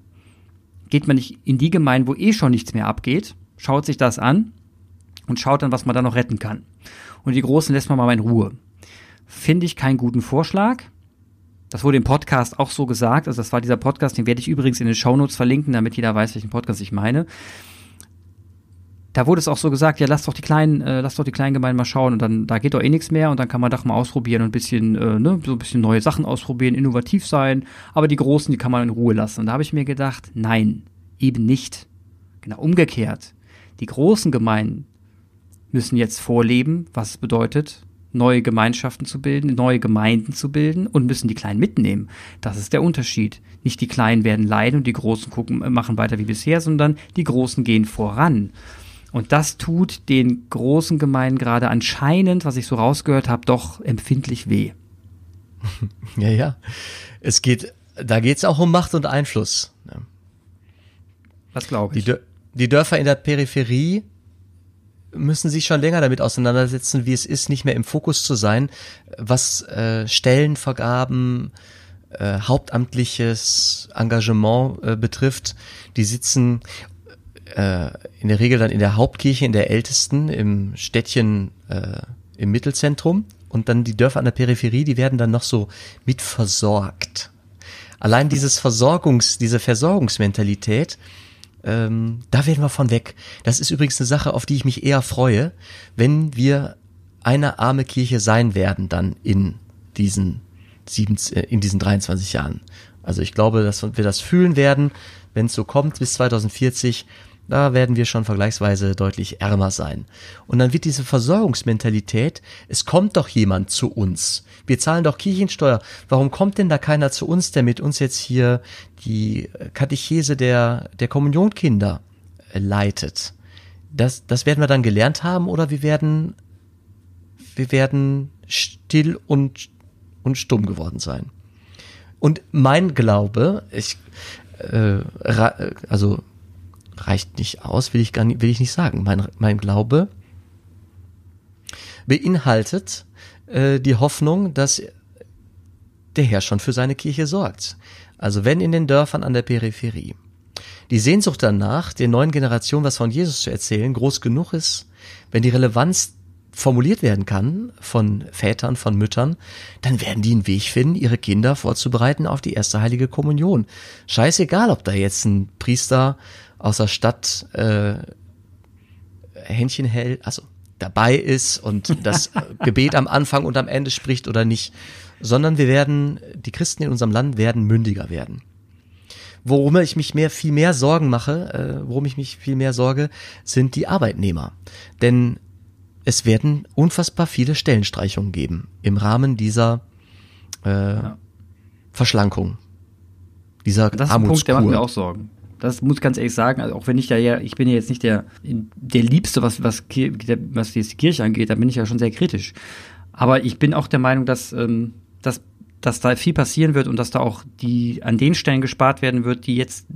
geht man nicht in die Gemeinde, wo eh schon nichts mehr abgeht, schaut sich das an und schaut dann, was man da noch retten kann. Und die Großen lässt man mal in Ruhe. Finde ich keinen guten Vorschlag. Das wurde im Podcast auch so gesagt. Also das war dieser Podcast, den werde ich übrigens in den Shownotes verlinken, damit jeder weiß, welchen Podcast ich meine. Da wurde es auch so gesagt, ja, lass doch die kleinen, äh, lass doch die kleinen Gemeinden mal schauen und dann, da geht doch eh nichts mehr und dann kann man doch mal ausprobieren und ein bisschen, äh, ne, so ein bisschen neue Sachen ausprobieren, innovativ sein, aber die großen, die kann man in Ruhe lassen. Und da habe ich mir gedacht, nein, eben nicht. Genau umgekehrt. Die großen Gemeinden müssen jetzt vorleben, was es bedeutet, neue Gemeinschaften zu bilden, neue Gemeinden zu bilden und müssen die Kleinen mitnehmen. Das ist der Unterschied. Nicht die Kleinen werden leiden und die Großen gucken, machen weiter wie bisher, sondern die Großen gehen voran. Und das tut den großen Gemeinden gerade anscheinend, was ich so rausgehört habe, doch empfindlich weh. Ja, ja. Es geht, da geht es auch um Macht und Einfluss. Was glaube ich. Die, die Dörfer in der Peripherie müssen sich schon länger damit auseinandersetzen, wie es ist, nicht mehr im Fokus zu sein, was äh, Stellenvergaben, äh, hauptamtliches Engagement äh, betrifft. Die sitzen äh, in der Regel dann in der Hauptkirche, in der ältesten, im Städtchen äh, im Mittelzentrum und dann die Dörfer an der Peripherie, die werden dann noch so mit versorgt. Allein dieses Versorgungs, diese Versorgungsmentalität, ähm, da werden wir von weg. Das ist übrigens eine Sache, auf die ich mich eher freue, wenn wir eine arme Kirche sein werden dann in diesen sieben, äh, in diesen 23 Jahren. Also ich glaube, dass wir das fühlen werden, wenn es so kommt bis 2040. Da werden wir schon vergleichsweise deutlich ärmer sein. Und dann wird diese Versorgungsmentalität, es kommt doch jemand zu uns. Wir zahlen doch Kirchensteuer. Warum kommt denn da keiner zu uns, der mit uns jetzt hier die Katechese der, der Kommunionkinder leitet? Das, das werden wir dann gelernt haben oder wir werden, wir werden still und, und stumm geworden sein. Und mein Glaube, ich, äh, also reicht nicht aus, will ich gar nicht, will ich nicht sagen. Mein, mein Glaube beinhaltet äh, die Hoffnung, dass der Herr schon für seine Kirche sorgt. Also wenn in den Dörfern an der Peripherie die Sehnsucht danach, der neuen Generation was von Jesus zu erzählen, groß genug ist, wenn die Relevanz formuliert werden kann von Vätern, von Müttern, dann werden die einen Weg finden, ihre Kinder vorzubereiten auf die erste heilige Kommunion. Scheißegal, ob da jetzt ein Priester aus der Stadt äh, Händchen hält, also dabei ist und das Gebet am Anfang und am Ende spricht oder nicht, sondern wir werden, die Christen in unserem Land werden mündiger werden. Worum ich mich mehr, viel mehr Sorgen mache, äh, worum ich mich viel mehr sorge, sind die Arbeitnehmer. Denn es werden unfassbar viele Stellenstreichungen geben im Rahmen dieser äh, ja. Verschlankung, dieser Das ist ein Punkt, der macht mir auch Sorgen. Das muss ich ganz ehrlich sagen, also auch wenn ich da ja, ich bin ja jetzt nicht der, der Liebste, was, was, was jetzt die Kirche angeht, da bin ich ja schon sehr kritisch. Aber ich bin auch der Meinung, dass, ähm, dass, dass da viel passieren wird und dass da auch die an den Stellen gespart werden wird, die jetzt,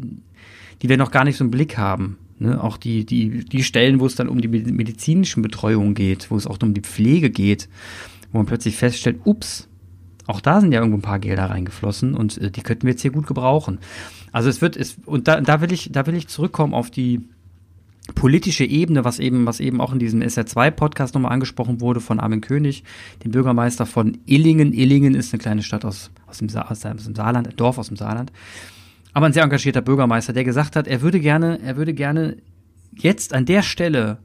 die wir noch gar nicht so im Blick haben. Ne, auch die, die, die Stellen, wo es dann um die medizinischen Betreuung geht, wo es auch um die Pflege geht, wo man plötzlich feststellt, ups, auch da sind ja irgendwo ein paar Gelder reingeflossen und äh, die könnten wir jetzt hier gut gebrauchen. Also es wird, es, und da, da will ich, da will ich zurückkommen auf die politische Ebene, was eben, was eben auch in diesem SR2-Podcast nochmal angesprochen wurde von Armin König, dem Bürgermeister von Illingen. Illingen ist eine kleine Stadt aus, aus, dem, Sa aus dem Saarland, ein Dorf aus dem Saarland aber ein sehr engagierter Bürgermeister, der gesagt hat, er würde gerne, er würde gerne jetzt an der Stelle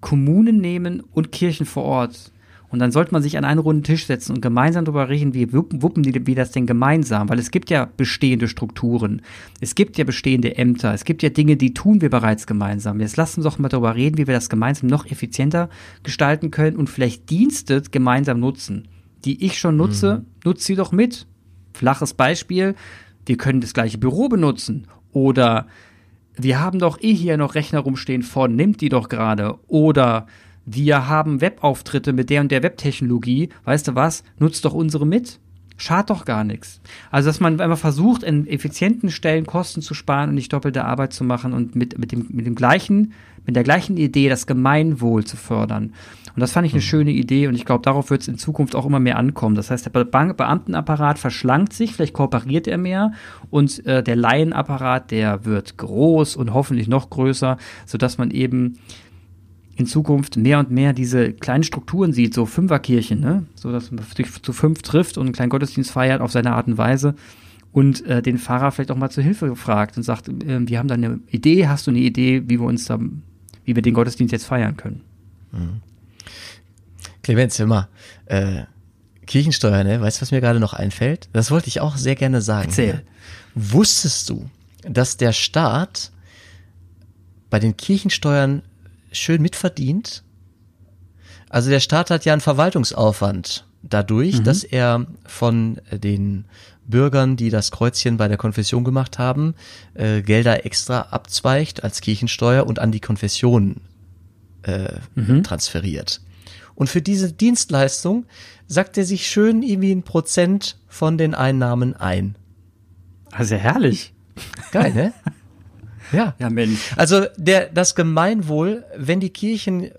Kommunen nehmen und Kirchen vor Ort. Und dann sollte man sich an einen runden Tisch setzen und gemeinsam darüber reden, wie wuppen die wie das denn gemeinsam? Weil es gibt ja bestehende Strukturen, es gibt ja bestehende Ämter, es gibt ja Dinge, die tun wir bereits gemeinsam. Jetzt lassen uns doch mal darüber reden, wie wir das gemeinsam noch effizienter gestalten können und vielleicht Dienste gemeinsam nutzen. Die ich schon nutze, mhm. nutze sie doch mit. Flaches Beispiel wir können das gleiche Büro benutzen oder wir haben doch eh hier noch Rechner rumstehen von, nimmt die doch gerade oder wir haben Webauftritte mit der und der Webtechnologie, weißt du was, nutzt doch unsere mit. Schadet doch gar nichts. Also, dass man einfach versucht, in effizienten Stellen Kosten zu sparen und nicht doppelte Arbeit zu machen und mit, mit, dem, mit dem gleichen, mit der gleichen Idee das Gemeinwohl zu fördern. Und das fand ich eine mhm. schöne Idee und ich glaube, darauf wird es in Zukunft auch immer mehr ankommen. Das heißt, der Be Beamtenapparat verschlankt sich, vielleicht kooperiert er mehr und äh, der Laienapparat, der wird groß und hoffentlich noch größer, sodass man eben in Zukunft mehr und mehr diese kleinen Strukturen sieht, so Fünferkirchen, ne? so dass man sich zu fünf trifft und einen kleinen Gottesdienst feiert auf seine Art und Weise und äh, den Pfarrer vielleicht auch mal zur Hilfe fragt und sagt, äh, wir haben da eine Idee, hast du eine Idee, wie wir uns da, wie wir den Gottesdienst jetzt feiern können? Mhm. Clemens, hör mal, äh, Kirchensteuer, ne? Weißt du, was mir gerade noch einfällt? Das wollte ich auch sehr gerne sagen. Erzähl. Ne? Wusstest du, dass der Staat bei den Kirchensteuern schön mitverdient? Also der Staat hat ja einen Verwaltungsaufwand dadurch, mhm. dass er von den Bürgern, die das Kreuzchen bei der Konfession gemacht haben, äh, Gelder extra abzweigt als Kirchensteuer und an die Konfession äh, mhm. transferiert. Und für diese Dienstleistung sagt er sich schön irgendwie ein Prozent von den Einnahmen ein. Also herrlich. Geil, ne? ja. Ja, Mensch. Also der, das Gemeinwohl, wenn die Kirchen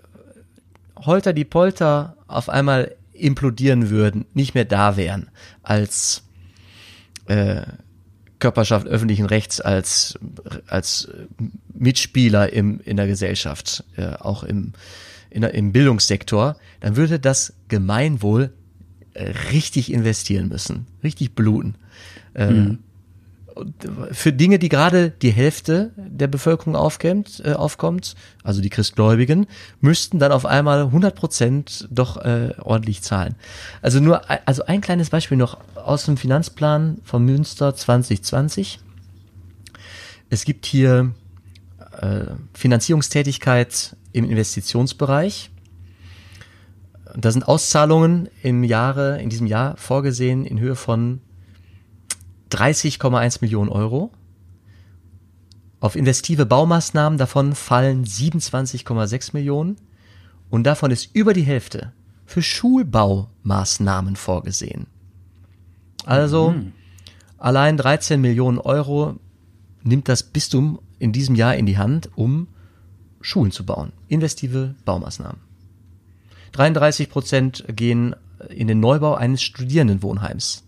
Holter die Polter auf einmal implodieren würden, nicht mehr da wären als äh, Körperschaft öffentlichen Rechts, als, als Mitspieler im, in der Gesellschaft, äh, auch im, in, im Bildungssektor, dann würde das Gemeinwohl äh, richtig investieren müssen, richtig bluten. Äh, mhm. für Dinge, die gerade die Hälfte der Bevölkerung aufkommt, äh, aufkommt, also die Christgläubigen, müssten dann auf einmal 100 Prozent doch äh, ordentlich zahlen. Also nur, also ein kleines Beispiel noch aus dem Finanzplan von Münster 2020. Es gibt hier äh, Finanzierungstätigkeit im Investitionsbereich. Da sind Auszahlungen im Jahre, in diesem Jahr vorgesehen in Höhe von 30,1 Millionen Euro. Auf investive Baumaßnahmen davon fallen 27,6 Millionen und davon ist über die Hälfte für Schulbaumaßnahmen vorgesehen. Also mhm. allein 13 Millionen Euro nimmt das Bistum in diesem Jahr in die Hand, um Schulen zu bauen. Investive Baumaßnahmen. 33 Prozent gehen in den Neubau eines Studierendenwohnheims.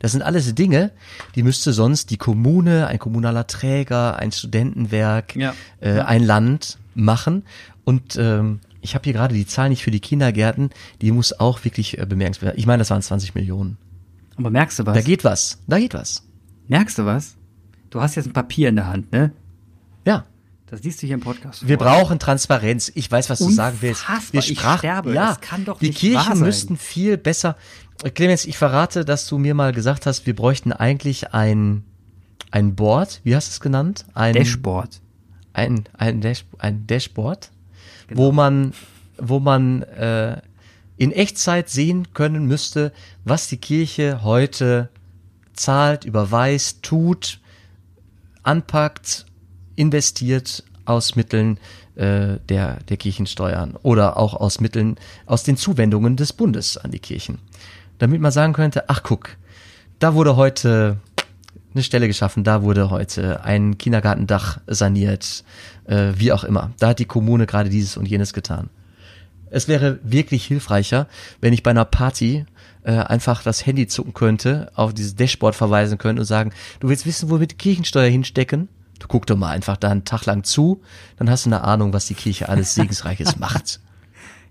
Das sind alles Dinge, die müsste sonst die Kommune, ein kommunaler Träger, ein Studentenwerk, ja. Äh, ein Land machen. Und ähm, ich habe hier gerade die Zahl nicht für die Kindergärten, die muss auch wirklich äh, bemerkenswert. Ich meine, das waren 20 Millionen. Aber merkst du was? Da geht was. Da geht was. Merkst du was? Du hast jetzt ein Papier in der Hand, ne? Ja. Das liest du hier im Podcast. Wir vor. brauchen Transparenz. Ich weiß, was Unfassbar. du sagen willst. Wir sprach, ich sterbe. Ja, das kann doch die nicht Kirchen müssten viel besser. Clemens, ich verrate, dass du mir mal gesagt hast, wir bräuchten eigentlich ein ein Board. Wie hast du es genannt? Ein Dashboard. Ein ein, Dash, ein Dashboard, genau. wo man wo man äh, in Echtzeit sehen können müsste, was die Kirche heute zahlt, überweist, tut, anpackt investiert aus Mitteln äh, der, der Kirchensteuern oder auch aus Mitteln, aus den Zuwendungen des Bundes an die Kirchen. Damit man sagen könnte, ach guck, da wurde heute eine Stelle geschaffen, da wurde heute ein Kindergartendach saniert, äh, wie auch immer. Da hat die Kommune gerade dieses und jenes getan. Es wäre wirklich hilfreicher, wenn ich bei einer Party äh, einfach das Handy zucken könnte, auf dieses Dashboard verweisen könnte und sagen, du willst wissen, wo wir die Kirchensteuer hinstecken? Du guck doch mal einfach da einen Tag lang zu, dann hast du eine Ahnung, was die Kirche alles Segensreiches macht.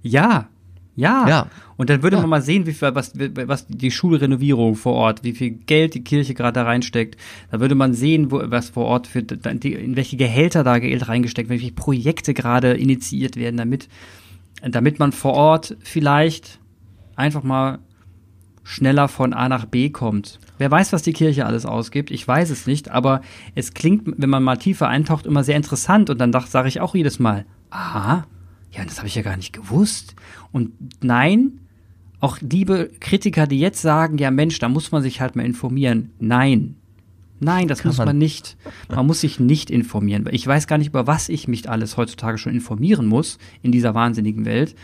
Ja, ja. ja. Und dann würde ja. man mal sehen, wie viel, was, was die Schulrenovierung vor Ort, wie viel Geld die Kirche gerade da reinsteckt. Da würde man sehen, wo, was vor Ort für, in welche Gehälter da Geld reingesteckt wird, welche Projekte gerade initiiert werden, damit, damit man vor Ort vielleicht einfach mal schneller von A nach B kommt. Wer weiß, was die Kirche alles ausgibt, ich weiß es nicht, aber es klingt, wenn man mal tiefer eintaucht, immer sehr interessant und dann sage ich auch jedes Mal, aha, ja, das habe ich ja gar nicht gewusst. Und nein, auch liebe Kritiker, die jetzt sagen, ja Mensch, da muss man sich halt mal informieren. Nein. Nein, das Kann muss man, man nicht. Man muss sich nicht informieren. Ich weiß gar nicht, über was ich mich alles heutzutage schon informieren muss in dieser wahnsinnigen Welt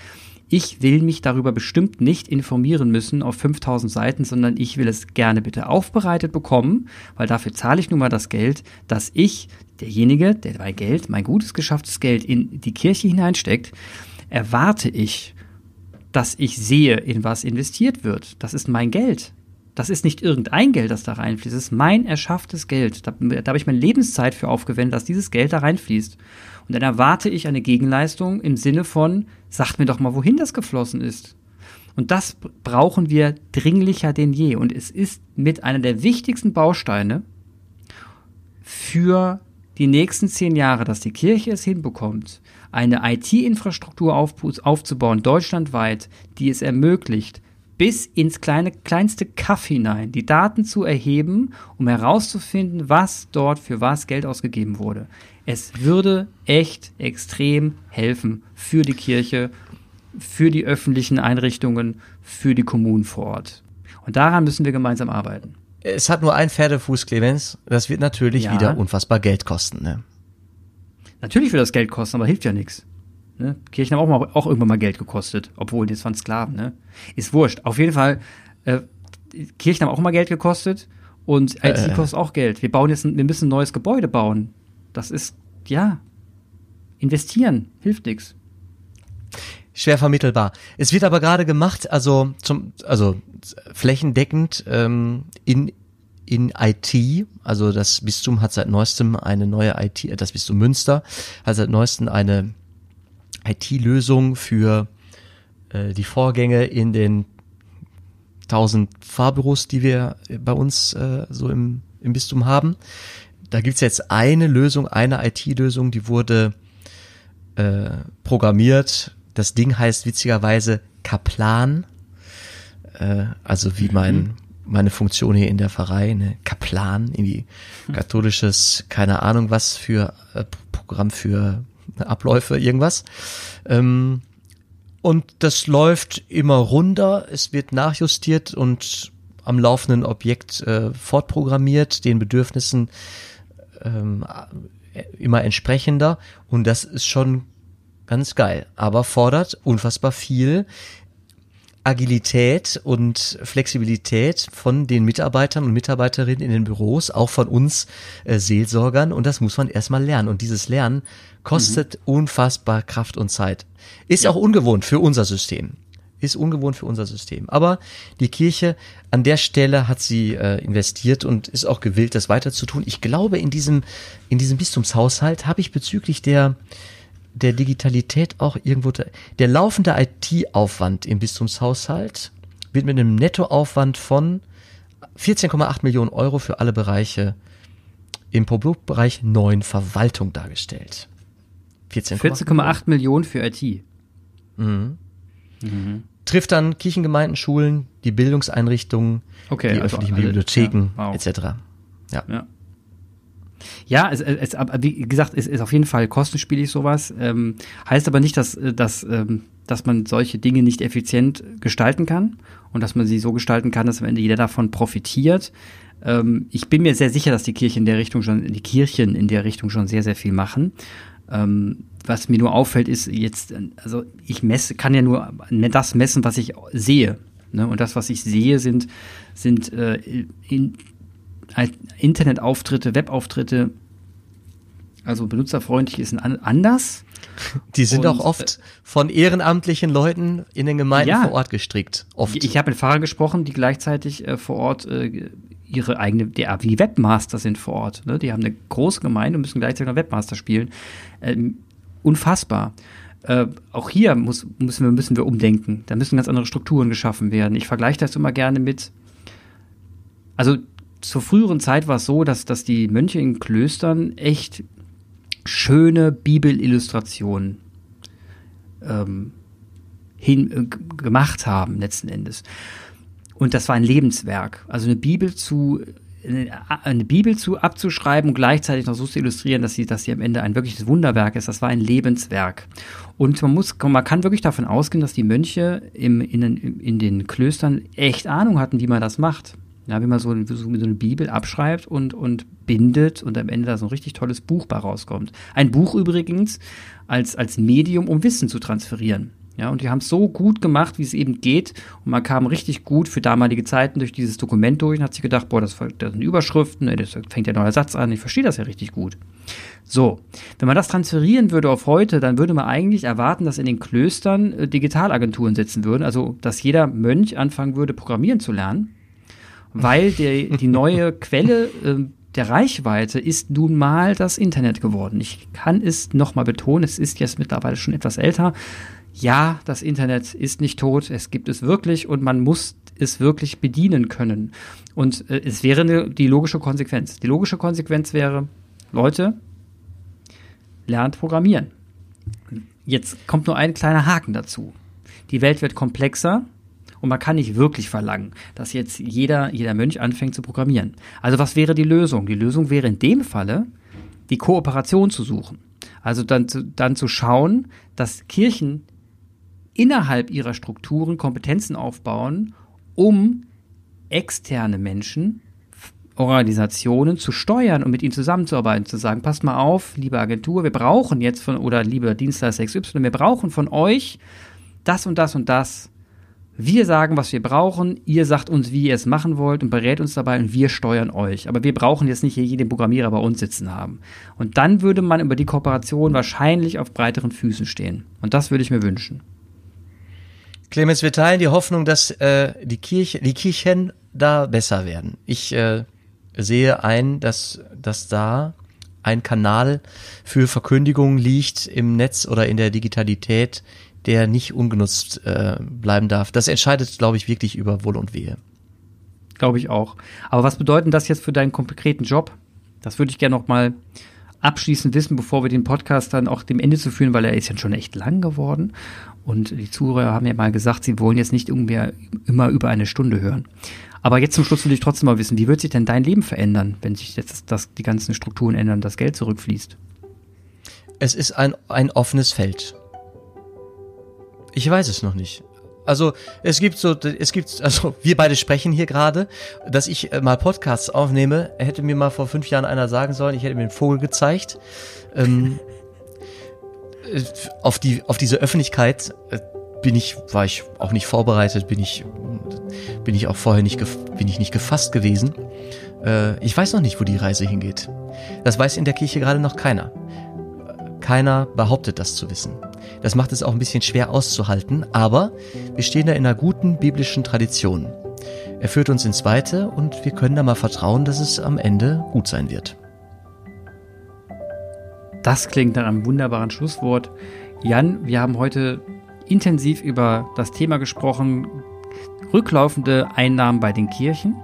ich will mich darüber bestimmt nicht informieren müssen auf 5000 Seiten, sondern ich will es gerne bitte aufbereitet bekommen, weil dafür zahle ich nun mal das Geld, dass ich, derjenige, der mein Geld, mein gutes geschafftes Geld in die Kirche hineinsteckt, erwarte ich, dass ich sehe, in was investiert wird. Das ist mein Geld. Das ist nicht irgendein Geld, das da reinfließt. Das ist mein erschafftes Geld. Da, da habe ich meine Lebenszeit für aufgewendet, dass dieses Geld da reinfließt. Und dann erwarte ich eine Gegenleistung im Sinne von, sagt mir doch mal, wohin das geflossen ist. Und das brauchen wir dringlicher denn je. Und es ist mit einer der wichtigsten Bausteine für die nächsten zehn Jahre, dass die Kirche es hinbekommt, eine IT-Infrastruktur aufzubauen, deutschlandweit, die es ermöglicht, bis ins kleine, kleinste Kaff hinein die Daten zu erheben, um herauszufinden, was dort für was Geld ausgegeben wurde. Es würde echt extrem helfen für die Kirche, für die öffentlichen Einrichtungen, für die Kommunen vor Ort. Und daran müssen wir gemeinsam arbeiten. Es hat nur ein Pferdefuß, Clemens. Das wird natürlich ja. wieder unfassbar Geld kosten. Ne? Natürlich wird das Geld kosten, aber hilft ja nichts. Ne? Kirchen haben auch, mal, auch irgendwann mal Geld gekostet, obwohl das waren Sklaven. Ne? Ist wurscht. Auf jeden Fall, äh, Kirchen haben auch mal Geld gekostet und IT äh. kostet auch Geld. Wir bauen jetzt, wir müssen ein neues Gebäude bauen. Das ist, ja, investieren, hilft nichts. Schwer vermittelbar. Es wird aber gerade gemacht, also zum, also flächendeckend ähm, in in IT, also das Bistum hat seit neuestem eine neue IT, das Bistum Münster hat seit neuestem eine IT-Lösung für äh, die Vorgänge in den 1000 Fahrbüros, die wir bei uns äh, so im, im Bistum haben. Da gibt's jetzt eine Lösung, eine IT-Lösung, die wurde äh, programmiert. Das Ding heißt witzigerweise Kaplan. Äh, also wie mein, mhm. meine Funktion hier in der Pfarrei, ne? Kaplan, irgendwie katholisches, keine Ahnung was für äh, Programm für Abläufe, irgendwas. Ähm, und das läuft immer runter, es wird nachjustiert und am laufenden Objekt äh, fortprogrammiert, den Bedürfnissen ähm, immer entsprechender. Und das ist schon ganz geil, aber fordert unfassbar viel Agilität und Flexibilität von den Mitarbeitern und Mitarbeiterinnen in den Büros, auch von uns äh, Seelsorgern. Und das muss man erstmal lernen. Und dieses Lernen kostet mhm. unfassbar Kraft und Zeit. Ist ja. auch ungewohnt für unser System. Ist ungewohnt für unser System. Aber die Kirche an der Stelle hat sie äh, investiert und ist auch gewillt, das weiter zu tun. Ich glaube, in diesem, in diesem Bistumshaushalt habe ich bezüglich der, der Digitalität auch irgendwo, der laufende IT-Aufwand im Bistumshaushalt wird mit einem Nettoaufwand von 14,8 Millionen Euro für alle Bereiche im Produktbereich neuen Verwaltung dargestellt. 14,8 14, Millionen für IT. Mhm. Mhm. Trifft dann Kirchengemeinden, Schulen, die Bildungseinrichtungen, okay, die also öffentlichen alle, Bibliotheken ja, wow. etc. Ja. ja. Ja, es, es, wie gesagt, es ist auf jeden Fall kostenspielig sowas. Ähm, heißt aber nicht, dass, dass, ähm, dass man solche Dinge nicht effizient gestalten kann und dass man sie so gestalten kann, dass am Ende jeder davon profitiert. Ähm, ich bin mir sehr sicher, dass die Kirchen in der Richtung schon, die Kirchen in der Richtung schon sehr, sehr viel machen. Ähm, was mir nur auffällt, ist jetzt, also ich messe, kann ja nur das messen, was ich sehe. Ne? Und das, was ich sehe, sind, sind äh, in, Internetauftritte, Webauftritte, also benutzerfreundlich ist ein anders. Die sind und, auch oft von ehrenamtlichen Leuten in den Gemeinden ja, vor Ort gestrickt. Oft. Ich, habe mit Fahrern gesprochen, die gleichzeitig äh, vor Ort äh, ihre eigene, der, wie Webmaster sind vor Ort. Ne? Die haben eine große Gemeinde und müssen gleichzeitig noch Webmaster spielen. Ähm, unfassbar. Äh, auch hier muss, müssen, wir, müssen wir umdenken. Da müssen ganz andere Strukturen geschaffen werden. Ich vergleiche das immer gerne mit, also zur früheren Zeit war es so, dass, dass die Mönche in Klöstern echt schöne Bibelillustrationen ähm, hin, äh, gemacht haben, letzten Endes. Und das war ein Lebenswerk. Also eine Bibel zu eine Bibel zu abzuschreiben und gleichzeitig noch so zu illustrieren, dass sie, dass sie am Ende ein wirkliches Wunderwerk ist. Das war ein Lebenswerk. Und man muss, man kann wirklich davon ausgehen, dass die Mönche im, in, den, in den Klöstern echt Ahnung hatten, wie man das macht. Ja, wie man so, so, eine Bibel abschreibt und, und bindet und am Ende da so ein richtig tolles Buch bei rauskommt. Ein Buch übrigens als, als Medium, um Wissen zu transferieren. Ja, und die haben es so gut gemacht, wie es eben geht. Und man kam richtig gut für damalige Zeiten durch dieses Dokument durch und hat sich gedacht, boah, das, das sind Überschriften, das fängt ja neuer Satz an, ich verstehe das ja richtig gut. So, wenn man das transferieren würde auf heute, dann würde man eigentlich erwarten, dass in den Klöstern äh, Digitalagenturen sitzen würden, also dass jeder Mönch anfangen würde, programmieren zu lernen, weil der, die neue Quelle äh, der Reichweite ist nun mal das Internet geworden. Ich kann es nochmal betonen, es ist jetzt mittlerweile schon etwas älter, ja, das Internet ist nicht tot, es gibt es wirklich und man muss es wirklich bedienen können. Und äh, es wäre eine, die logische Konsequenz. Die logische Konsequenz wäre, Leute, lernt programmieren. Jetzt kommt nur ein kleiner Haken dazu. Die Welt wird komplexer und man kann nicht wirklich verlangen, dass jetzt jeder, jeder Mönch anfängt zu programmieren. Also was wäre die Lösung? Die Lösung wäre in dem Falle, die Kooperation zu suchen. Also dann zu, dann zu schauen, dass Kirchen innerhalb ihrer Strukturen Kompetenzen aufbauen, um externe Menschen, Organisationen zu steuern und mit ihnen zusammenzuarbeiten, zu sagen, passt mal auf, liebe Agentur, wir brauchen jetzt von, oder liebe Dienstleister XY, wir brauchen von euch das und das und das. Wir sagen, was wir brauchen, ihr sagt uns, wie ihr es machen wollt und berät uns dabei und wir steuern euch. Aber wir brauchen jetzt nicht hier jeden Programmierer bei uns sitzen haben. Und dann würde man über die Kooperation wahrscheinlich auf breiteren Füßen stehen. Und das würde ich mir wünschen. Clemens, wir teilen die Hoffnung, dass äh, die Kirche, die Kirchen da besser werden. Ich äh, sehe ein, dass, dass da ein Kanal für Verkündigung liegt im Netz oder in der Digitalität, der nicht ungenutzt äh, bleiben darf. Das entscheidet, glaube ich, wirklich über Wohl und Wehe. Glaube ich auch. Aber was bedeutet das jetzt für deinen konkreten Job? Das würde ich gerne noch mal abschließend wissen, bevor wir den Podcast dann auch dem Ende zu führen, weil er ist ja schon echt lang geworden. Und die Zuhörer haben ja mal gesagt, sie wollen jetzt nicht irgendwie immer über eine Stunde hören. Aber jetzt zum Schluss will ich trotzdem mal wissen, wie wird sich denn dein Leben verändern, wenn sich jetzt das, die ganzen Strukturen ändern, das Geld zurückfließt? Es ist ein, ein offenes Feld. Ich weiß es noch nicht. Also es gibt so, es gibt, also wir beide sprechen hier gerade, dass ich äh, mal Podcasts aufnehme, hätte mir mal vor fünf Jahren einer sagen sollen, ich hätte mir den Vogel gezeigt. Ähm, äh, auf die, auf diese Öffentlichkeit äh, bin ich, war ich auch nicht vorbereitet, bin ich, bin ich auch vorher nicht, bin ich nicht gefasst gewesen. Äh, ich weiß noch nicht, wo die Reise hingeht. Das weiß in der Kirche gerade noch keiner. Keiner behauptet das zu wissen. Das macht es auch ein bisschen schwer auszuhalten, aber wir stehen da in einer guten biblischen Tradition. Er führt uns ins Weite und wir können da mal vertrauen, dass es am Ende gut sein wird. Das klingt nach einem wunderbaren Schlusswort. Jan, wir haben heute intensiv über das Thema gesprochen, rücklaufende Einnahmen bei den Kirchen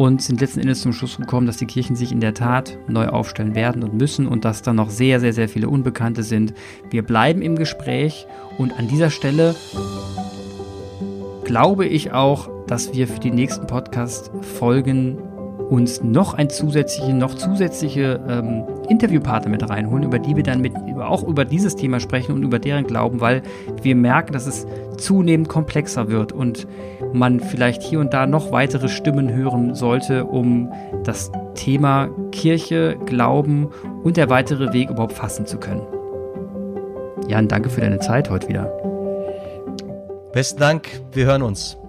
und sind letzten Endes zum Schluss gekommen, dass die Kirchen sich in der Tat neu aufstellen werden und müssen und dass da noch sehr, sehr, sehr viele Unbekannte sind. Wir bleiben im Gespräch und an dieser Stelle glaube ich auch, dass wir für die nächsten Podcast-Folgen uns noch ein zusätzliche, noch zusätzliche ähm, Interviewpartner mit reinholen, über die wir dann mit, auch über dieses Thema sprechen und über deren Glauben, weil wir merken, dass es zunehmend komplexer wird und man vielleicht hier und da noch weitere Stimmen hören sollte, um das Thema Kirche, Glauben und der weitere Weg überhaupt fassen zu können. Jan, danke für deine Zeit heute wieder. Besten Dank, wir hören uns.